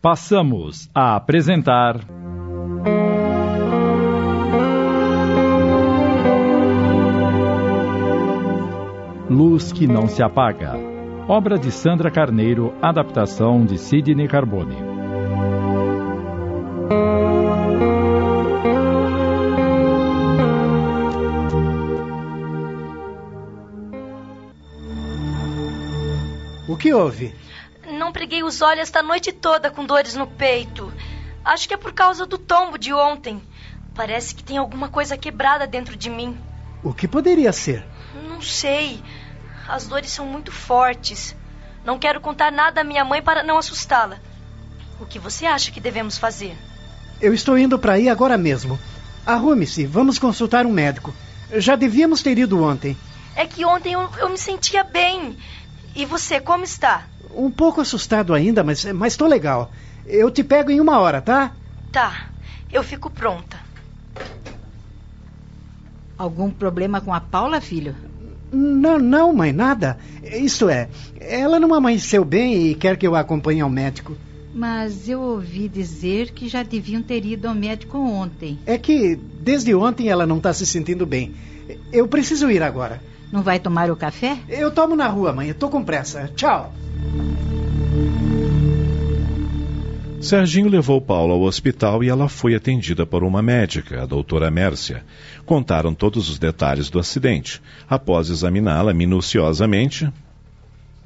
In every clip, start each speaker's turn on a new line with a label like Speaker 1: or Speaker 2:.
Speaker 1: Passamos a apresentar. Luz que não se apaga. Obra de Sandra Carneiro, adaptação de Sidney Carbone.
Speaker 2: O que houve?
Speaker 3: Não preguei os olhos esta noite toda com dores no peito. Acho que é por causa do tombo de ontem. Parece que tem alguma coisa quebrada dentro de mim.
Speaker 2: O que poderia ser?
Speaker 3: Não sei. As dores são muito fortes. Não quero contar nada à minha mãe para não assustá-la. O que você acha que devemos fazer?
Speaker 2: Eu estou indo para aí agora mesmo. Arrume-se, vamos consultar um médico. Já devíamos ter ido ontem.
Speaker 3: É que ontem eu, eu me sentia bem. E você, como está?
Speaker 2: Um pouco assustado ainda, mas mas tô legal. Eu te pego em uma hora, tá?
Speaker 3: Tá, eu fico pronta.
Speaker 4: Algum problema com a Paula, filho?
Speaker 2: Não, não, mãe, nada. Isto é, ela não amanheceu bem e quer que eu a acompanhe ao médico.
Speaker 4: Mas eu ouvi dizer que já deviam ter ido ao médico ontem.
Speaker 2: É que desde ontem ela não está se sentindo bem. Eu preciso ir agora.
Speaker 4: Não vai tomar o café?
Speaker 2: Eu tomo na rua, mãe. Eu tô com pressa. Tchau.
Speaker 5: Serginho levou Paula ao hospital e ela foi atendida por uma médica, a doutora Mércia. Contaram todos os detalhes do acidente. Após examiná-la minuciosamente.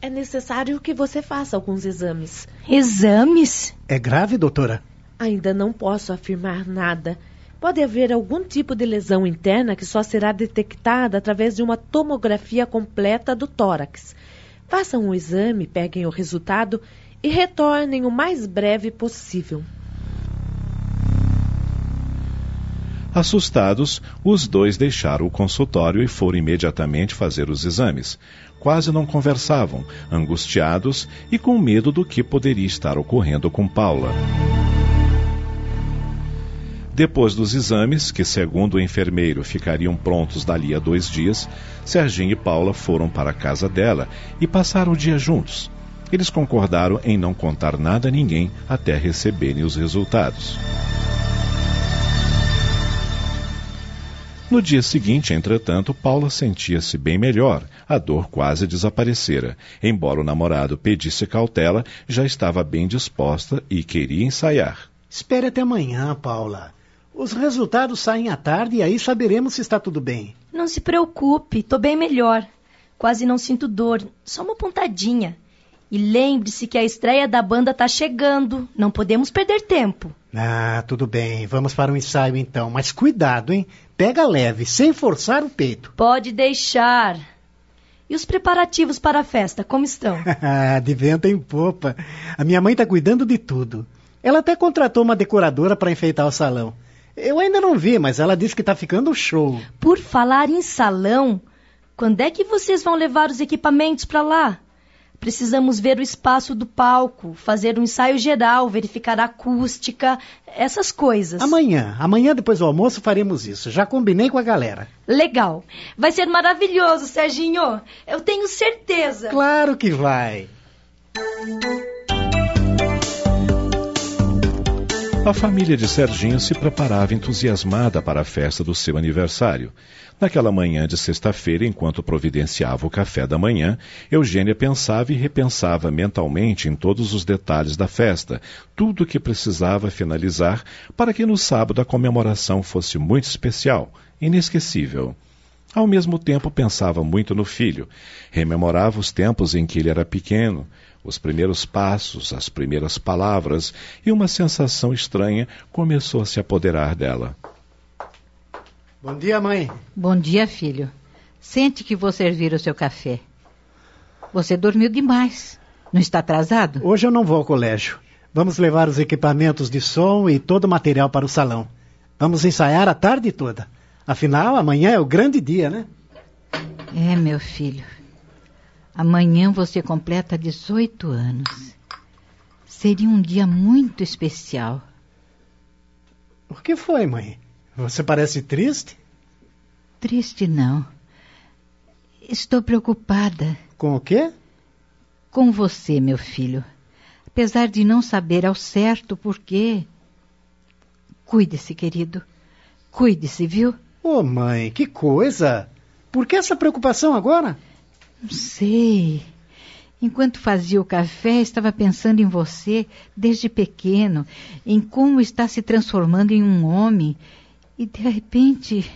Speaker 6: É necessário que você faça alguns exames.
Speaker 3: Exames?
Speaker 2: É grave, doutora?
Speaker 6: Ainda não posso afirmar nada. Pode haver algum tipo de lesão interna que só será detectada através de uma tomografia completa do tórax. Façam um exame, peguem o resultado e retornem o mais breve possível.
Speaker 5: Assustados, os dois deixaram o consultório e foram imediatamente fazer os exames. Quase não conversavam, angustiados e com medo do que poderia estar ocorrendo com Paula. Depois dos exames, que segundo o enfermeiro ficariam prontos dali a dois dias, Serginho e Paula foram para a casa dela e passaram o dia juntos. Eles concordaram em não contar nada a ninguém até receberem os resultados. No dia seguinte, entretanto, Paula sentia-se bem melhor. A dor quase desaparecera. Embora o namorado pedisse cautela, já estava bem disposta e queria ensaiar.
Speaker 2: Espere até amanhã, Paula. Os resultados saem à tarde e aí saberemos se está tudo bem.
Speaker 3: Não se preocupe, tô bem melhor. Quase não sinto dor, só uma pontadinha. E lembre-se que a estreia da banda tá chegando. Não podemos perder tempo.
Speaker 2: Ah, tudo bem. Vamos para o ensaio então. Mas cuidado, hein? Pega leve, sem forçar o peito.
Speaker 3: Pode deixar. E os preparativos para a festa, como estão?
Speaker 2: de vento em popa. A minha mãe tá cuidando de tudo. Ela até contratou uma decoradora para enfeitar o salão. Eu ainda não vi, mas ela disse que tá ficando show.
Speaker 3: Por falar em salão, quando é que vocês vão levar os equipamentos para lá? Precisamos ver o espaço do palco, fazer um ensaio geral, verificar a acústica, essas coisas.
Speaker 2: Amanhã, amanhã depois do almoço faremos isso. Já combinei com a galera.
Speaker 3: Legal. Vai ser maravilhoso, Serginho. Eu tenho certeza.
Speaker 2: Claro que vai.
Speaker 5: A família de Serginho se preparava entusiasmada para a festa do seu aniversário. Naquela manhã de sexta-feira, enquanto providenciava o café da manhã, Eugênia pensava e repensava mentalmente em todos os detalhes da festa, tudo o que precisava finalizar para que no sábado a comemoração fosse muito especial, inesquecível. Ao mesmo tempo pensava muito no filho, rememorava os tempos em que ele era pequeno, os primeiros passos, as primeiras palavras, e uma sensação estranha começou a se apoderar dela.
Speaker 2: Bom dia, mãe.
Speaker 4: Bom dia, filho. Sente que vou servir o seu café. Você dormiu demais. Não está atrasado?
Speaker 2: Hoje eu não vou ao colégio. Vamos levar os equipamentos de som e todo o material para o salão. Vamos ensaiar a tarde toda. Afinal, amanhã é o grande dia, né?
Speaker 4: É, meu filho. Amanhã você completa 18 anos. Seria um dia muito especial.
Speaker 2: O que foi, mãe? Você parece triste?
Speaker 4: Triste não. Estou preocupada.
Speaker 2: Com o quê?
Speaker 4: Com você, meu filho. apesar de não saber ao certo por quê. Cuide-se, querido. Cuide-se, viu?
Speaker 2: Ô, mãe, que coisa! Por que essa preocupação agora?
Speaker 4: Não sei. Enquanto fazia o café, estava pensando em você desde pequeno, em como está se transformando em um homem. E de repente,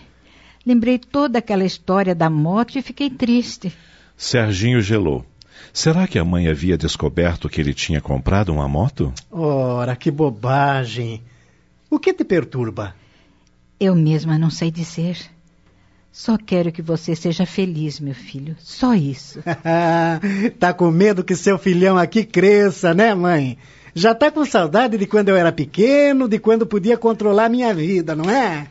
Speaker 4: lembrei toda aquela história da moto e fiquei triste.
Speaker 5: Serginho gelou. Será que a mãe havia descoberto que ele tinha comprado uma moto?
Speaker 2: Ora, que bobagem! O que te perturba?
Speaker 4: Eu mesma não sei dizer. Só quero que você seja feliz, meu filho. Só isso.
Speaker 2: tá com medo que seu filhão aqui cresça, né, mãe? Já tá com saudade de quando eu era pequeno, de quando podia controlar minha vida, não é?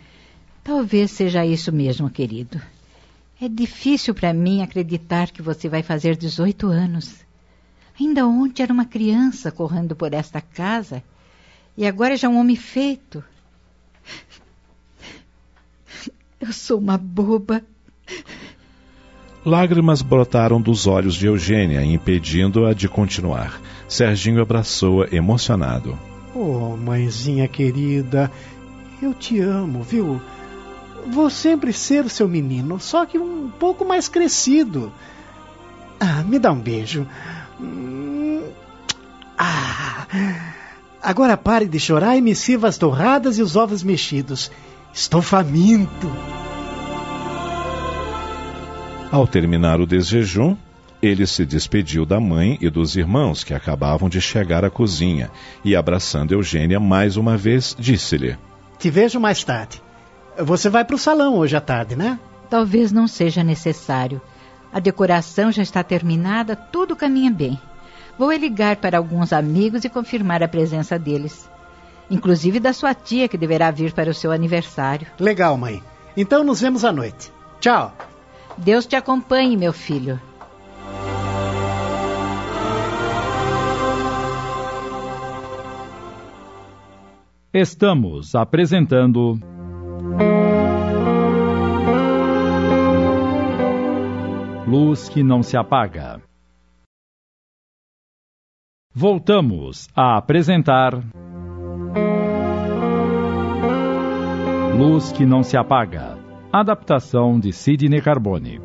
Speaker 4: Talvez seja isso mesmo, querido. É difícil para mim acreditar que você vai fazer 18 anos. Ainda ontem era uma criança correndo por esta casa e agora é já um homem feito. Eu sou uma boba.
Speaker 5: Lágrimas brotaram dos olhos de Eugênia, impedindo-a de continuar. Serginho abraçou-a emocionado.
Speaker 2: Oh, mãezinha querida, eu te amo, viu? Vou sempre ser o seu menino, só que um pouco mais crescido. Ah, me dá um beijo. Hum, ah, agora pare de chorar e me sirva as torradas e os ovos mexidos. Estou faminto.
Speaker 5: Ao terminar o desjejum, ele se despediu da mãe e dos irmãos que acabavam de chegar à cozinha e, abraçando Eugênia mais uma vez, disse-lhe:
Speaker 2: Te vejo mais tarde. Você vai para o salão hoje à tarde, né?
Speaker 4: Talvez não seja necessário. A decoração já está terminada, tudo caminha bem. Vou ligar para alguns amigos e confirmar a presença deles inclusive da sua tia que deverá vir para o seu aniversário.
Speaker 2: Legal, mãe. Então nos vemos à noite. Tchau.
Speaker 4: Deus te acompanhe, meu filho.
Speaker 1: Estamos apresentando. Luz que não se apaga. Voltamos a apresentar. Luz que não se apaga. Adaptação de Sidney Carbone.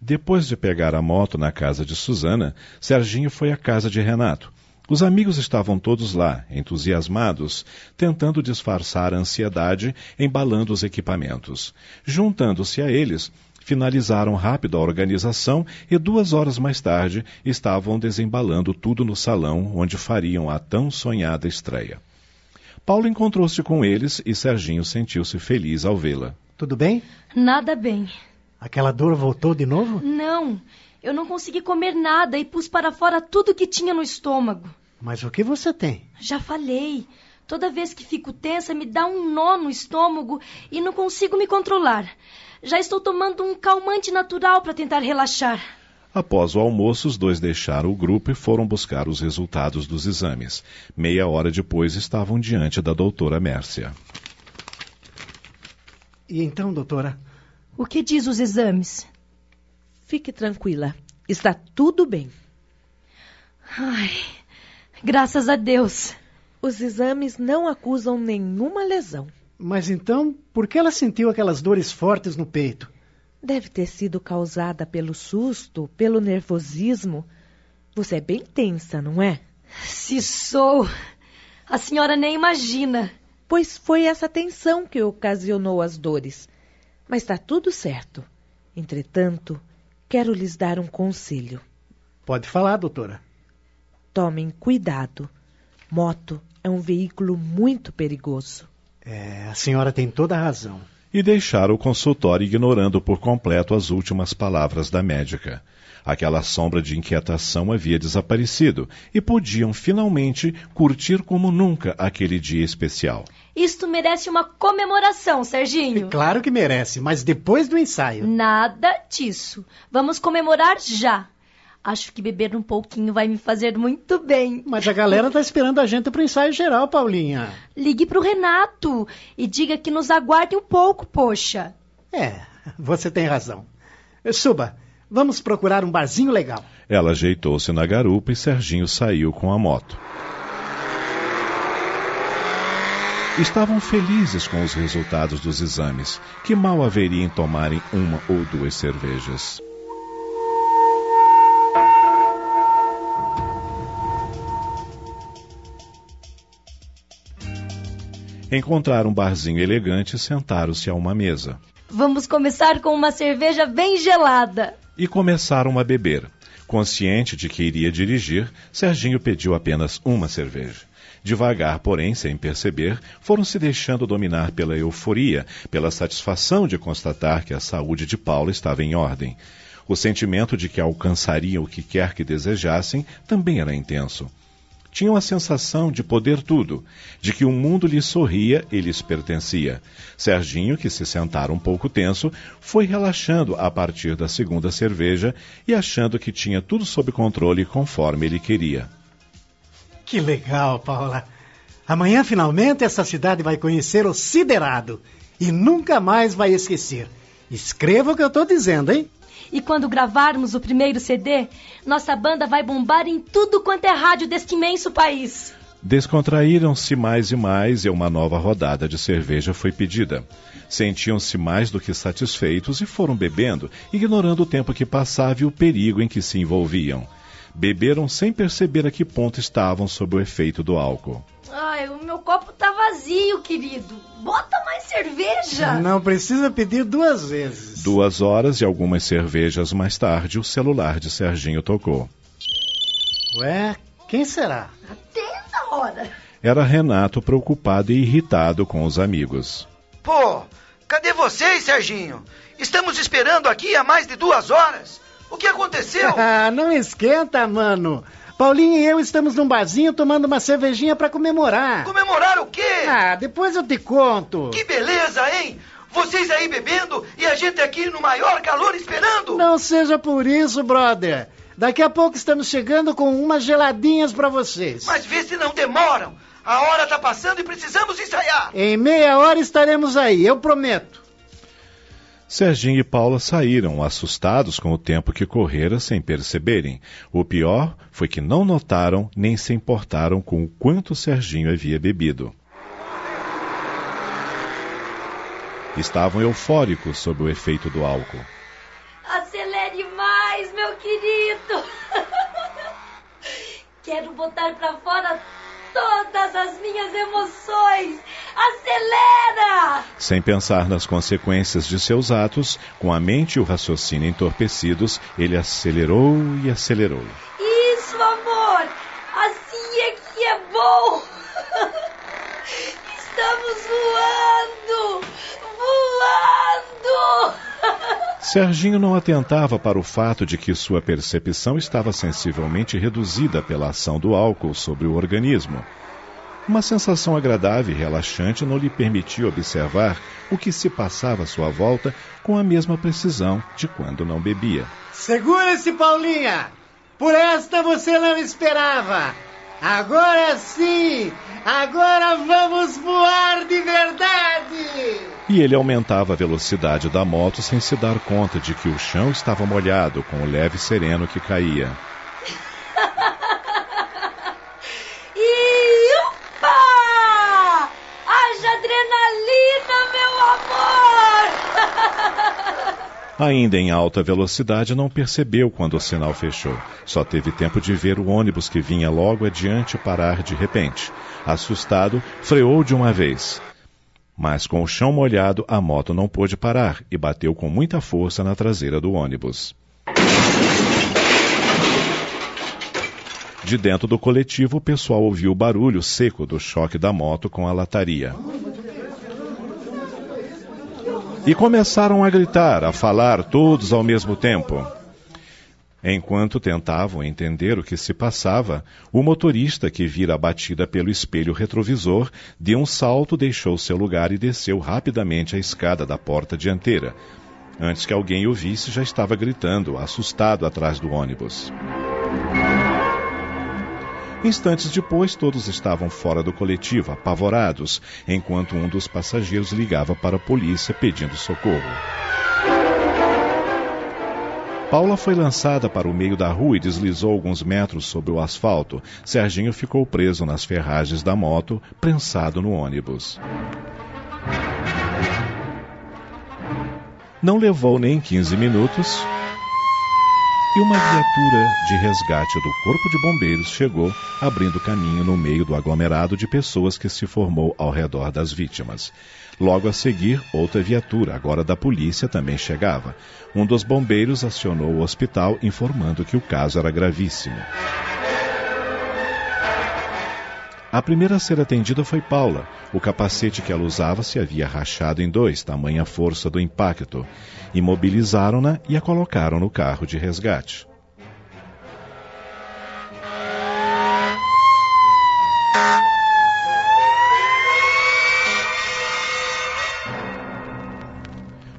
Speaker 5: Depois de pegar a moto na casa de Susana, Serginho foi à casa de Renato. Os amigos estavam todos lá, entusiasmados, tentando disfarçar a ansiedade, embalando os equipamentos. Juntando-se a eles, finalizaram rápido a organização e duas horas mais tarde estavam desembalando tudo no salão onde fariam a tão sonhada estreia. Paulo encontrou-se com eles e Serginho sentiu-se feliz ao vê-la.
Speaker 2: Tudo bem?
Speaker 3: Nada bem.
Speaker 2: Aquela dor voltou de novo?
Speaker 3: Não. Eu não consegui comer nada e pus para fora tudo que tinha no estômago.
Speaker 2: Mas o que você tem?
Speaker 3: Já falei. Toda vez que fico tensa, me dá um nó no estômago e não consigo me controlar. Já estou tomando um calmante natural para tentar relaxar.
Speaker 5: Após o almoço, os dois deixaram o grupo e foram buscar os resultados dos exames. Meia hora depois, estavam diante da doutora Mércia.
Speaker 2: E então, doutora?
Speaker 3: O que diz os exames?
Speaker 6: Fique tranquila. Está tudo bem.
Speaker 3: Ai, graças a Deus.
Speaker 6: Os exames não acusam nenhuma lesão.
Speaker 2: Mas então, por que ela sentiu aquelas dores fortes no peito?
Speaker 6: Deve ter sido causada pelo susto, pelo nervosismo. Você é bem tensa, não é?
Speaker 3: Se sou. A senhora nem imagina.
Speaker 6: Pois foi essa tensão que ocasionou as dores. Mas está tudo certo. Entretanto, quero lhes dar um conselho.
Speaker 2: Pode falar, doutora.
Speaker 6: Tomem cuidado. Moto é um veículo muito perigoso.
Speaker 2: É, a senhora tem toda a razão.
Speaker 5: E deixaram o consultório ignorando por completo as últimas palavras da médica. Aquela sombra de inquietação havia desaparecido e podiam finalmente curtir como nunca aquele dia especial.
Speaker 3: Isto merece uma comemoração, Serginho.
Speaker 2: É claro que merece, mas depois do ensaio.
Speaker 3: Nada disso. Vamos comemorar já. Acho que beber um pouquinho vai me fazer muito bem.
Speaker 2: Mas a galera tá esperando a gente pro ensaio geral, Paulinha.
Speaker 3: Ligue pro Renato e diga que nos aguarde um pouco, poxa.
Speaker 2: É, você tem razão. Suba, vamos procurar um barzinho legal.
Speaker 5: Ela ajeitou-se na garupa e Serginho saiu com a moto. Estavam felizes com os resultados dos exames. Que mal haveria em tomarem uma ou duas cervejas? Encontraram um barzinho elegante e sentaram-se a uma mesa.
Speaker 3: Vamos começar com uma cerveja bem gelada.
Speaker 5: E começaram a beber. Consciente de que iria dirigir, Serginho pediu apenas uma cerveja. Devagar, porém, sem perceber, foram se deixando dominar pela euforia, pela satisfação de constatar que a saúde de Paula estava em ordem. O sentimento de que alcançariam o que quer que desejassem também era intenso tinham a sensação de poder tudo, de que o mundo lhes sorria e lhes pertencia. Serginho, que se sentara um pouco tenso, foi relaxando a partir da segunda cerveja e achando que tinha tudo sob controle conforme ele queria.
Speaker 2: Que legal, Paula. Amanhã, finalmente, essa cidade vai conhecer o Siderado e nunca mais vai esquecer. Escreva o que eu estou dizendo, hein?
Speaker 3: E quando gravarmos o primeiro CD, nossa banda vai bombar em tudo quanto é rádio deste imenso país.
Speaker 5: Descontraíram-se mais e mais e uma nova rodada de cerveja foi pedida. Sentiam-se mais do que satisfeitos e foram bebendo, ignorando o tempo que passava e o perigo em que se envolviam. Beberam sem perceber a que ponto estavam sob o efeito do álcool.
Speaker 3: Ai, o meu copo tá vazio, querido. Bota mais cerveja.
Speaker 2: Não precisa pedir duas vezes.
Speaker 5: Duas horas e algumas cervejas mais tarde, o celular de Serginho tocou.
Speaker 2: Ué, quem será?
Speaker 3: Até essa hora.
Speaker 5: Era Renato preocupado e irritado com os amigos.
Speaker 7: Pô, cadê vocês, Serginho? Estamos esperando aqui há mais de duas horas. O que aconteceu?
Speaker 2: Ah, não esquenta, mano. Paulinho e eu estamos num barzinho tomando uma cervejinha para comemorar.
Speaker 7: Comemorar o quê?
Speaker 2: Ah, depois eu te conto.
Speaker 7: Que beleza, hein? Vocês aí bebendo e a gente aqui no maior calor esperando.
Speaker 2: Não seja por isso, brother. Daqui a pouco estamos chegando com umas geladinhas para vocês.
Speaker 7: Mas vê se não demoram. A hora tá passando e precisamos ensaiar.
Speaker 2: Em meia hora estaremos aí, eu prometo.
Speaker 5: Serginho e Paula saíram assustados com o tempo que correra sem perceberem. O pior foi que não notaram nem se importaram com o quanto Serginho havia bebido. Estavam eufóricos sob o efeito do álcool.
Speaker 3: Acelere mais, meu querido! Quero botar para fora todas as minhas emoções. Acelera!
Speaker 5: Sem pensar nas consequências de seus atos, com a mente e o raciocínio entorpecidos, ele acelerou e acelerou.
Speaker 3: Isso, amor! Assim é que é bom! Estamos voando! Voando!
Speaker 5: Serginho não atentava para o fato de que sua percepção estava sensivelmente reduzida pela ação do álcool sobre o organismo. Uma sensação agradável e relaxante não lhe permitia observar o que se passava à sua volta com a mesma precisão de quando não bebia.
Speaker 2: Segura-se, Paulinha! Por esta você não esperava! Agora sim! Agora vamos voar de verdade!
Speaker 5: E ele aumentava a velocidade da moto sem se dar conta de que o chão estava molhado com o leve sereno que caía.
Speaker 3: e upa! Haja adrenalina, meu amor!
Speaker 5: Ainda em alta velocidade, não percebeu quando o sinal fechou. Só teve tempo de ver o ônibus que vinha logo adiante parar de repente. Assustado, freou de uma vez. Mas com o chão molhado, a moto não pôde parar e bateu com muita força na traseira do ônibus. De dentro do coletivo, o pessoal ouviu o barulho seco do choque da moto com a lataria. E começaram a gritar, a falar todos ao mesmo tempo. Enquanto tentavam entender o que se passava, o motorista que vira a batida pelo espelho retrovisor deu um salto, deixou seu lugar e desceu rapidamente a escada da porta dianteira. Antes que alguém o visse, já estava gritando, assustado atrás do ônibus. Instantes depois, todos estavam fora do coletivo, apavorados, enquanto um dos passageiros ligava para a polícia pedindo socorro. Paula foi lançada para o meio da rua e deslizou alguns metros sobre o asfalto. Serginho ficou preso nas ferragens da moto, prensado no ônibus. Não levou nem 15 minutos e uma viatura de resgate do Corpo de Bombeiros chegou, abrindo caminho no meio do aglomerado de pessoas que se formou ao redor das vítimas. Logo a seguir, outra viatura, agora da polícia, também chegava. Um dos bombeiros acionou o hospital, informando que o caso era gravíssimo. A primeira a ser atendida foi Paula. O capacete que ela usava se havia rachado em dois, tamanha força do impacto. Imobilizaram-na e a colocaram no carro de resgate.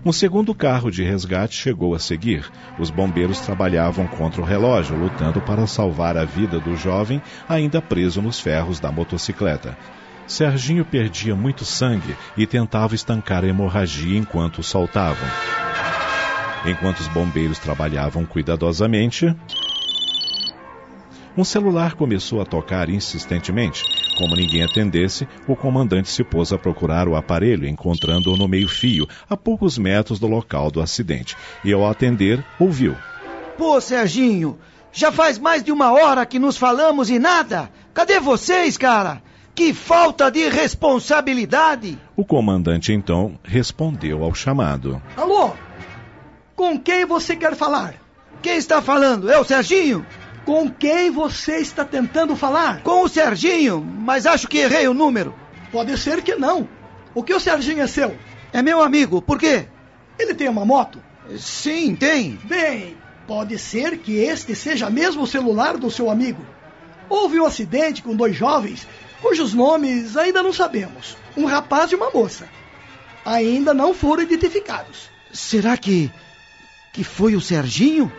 Speaker 5: Um segundo carro de resgate chegou a seguir. Os bombeiros trabalhavam contra o relógio, lutando para salvar a vida do jovem ainda preso nos ferros da motocicleta. Serginho perdia muito sangue e tentava estancar a hemorragia enquanto o soltavam. Enquanto os bombeiros trabalhavam cuidadosamente, um celular começou a tocar insistentemente. Como ninguém atendesse, o comandante se pôs a procurar o aparelho, encontrando-o no meio-fio, a poucos metros do local do acidente. E ao atender, ouviu:
Speaker 7: Pô, Serginho, já faz mais de uma hora que nos falamos e nada. Cadê vocês, cara? Que falta de responsabilidade!
Speaker 5: O comandante então respondeu ao chamado:
Speaker 8: Alô? Com quem você quer falar?
Speaker 7: Quem está falando? É o Serginho?
Speaker 8: Com quem você está tentando falar?
Speaker 7: Com o Serginho, mas acho que errei o número.
Speaker 8: Pode ser que não. O que o Serginho é seu?
Speaker 7: É meu amigo, por quê?
Speaker 8: Ele tem uma moto?
Speaker 7: Sim, tem.
Speaker 8: Bem, pode ser que este seja mesmo o celular do seu amigo. Houve um acidente com dois jovens, cujos nomes ainda não sabemos. Um rapaz e uma moça. Ainda não foram identificados.
Speaker 7: Será que. que foi o Serginho?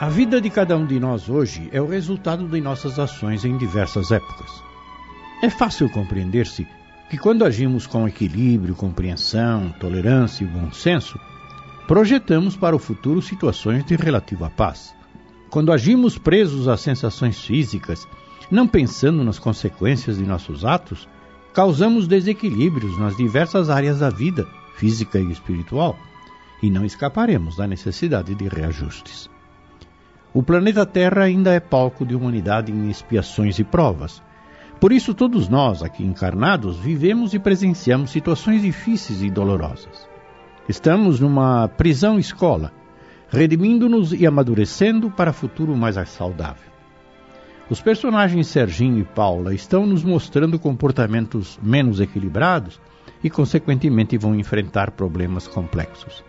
Speaker 9: A vida de cada um de nós hoje é o resultado de nossas ações em diversas épocas. É fácil compreender-se que quando agimos com equilíbrio, compreensão, tolerância e bom senso, projetamos para o futuro situações de relativa paz. Quando agimos presos às sensações físicas, não pensando nas consequências de nossos atos, causamos desequilíbrios nas diversas áreas da vida, física e espiritual, e não escaparemos da necessidade de reajustes. O planeta Terra ainda é palco de humanidade em expiações e provas. Por isso, todos nós, aqui encarnados, vivemos e presenciamos situações difíceis e dolorosas. Estamos numa prisão-escola, redimindo-nos e amadurecendo para futuro mais saudável. Os personagens Serginho e Paula estão nos mostrando comportamentos menos equilibrados e, consequentemente, vão enfrentar problemas complexos.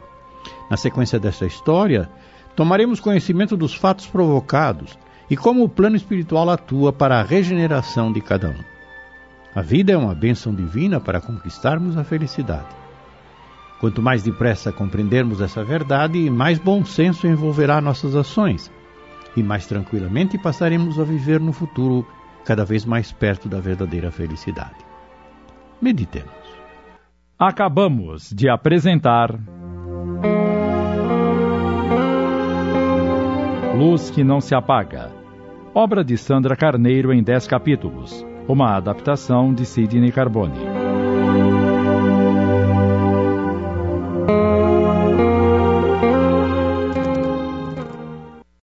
Speaker 9: Na sequência desta história, tomaremos conhecimento dos fatos provocados e como o plano espiritual atua para a regeneração de cada um. A vida é uma bênção divina para conquistarmos a felicidade. Quanto mais depressa compreendermos essa verdade, mais bom senso envolverá nossas ações e mais tranquilamente passaremos a viver no futuro cada vez mais perto da verdadeira felicidade. Meditemos.
Speaker 1: Acabamos de apresentar. Luz que não se apaga. Obra de Sandra Carneiro em 10 capítulos. Uma adaptação de Sidney Carbone.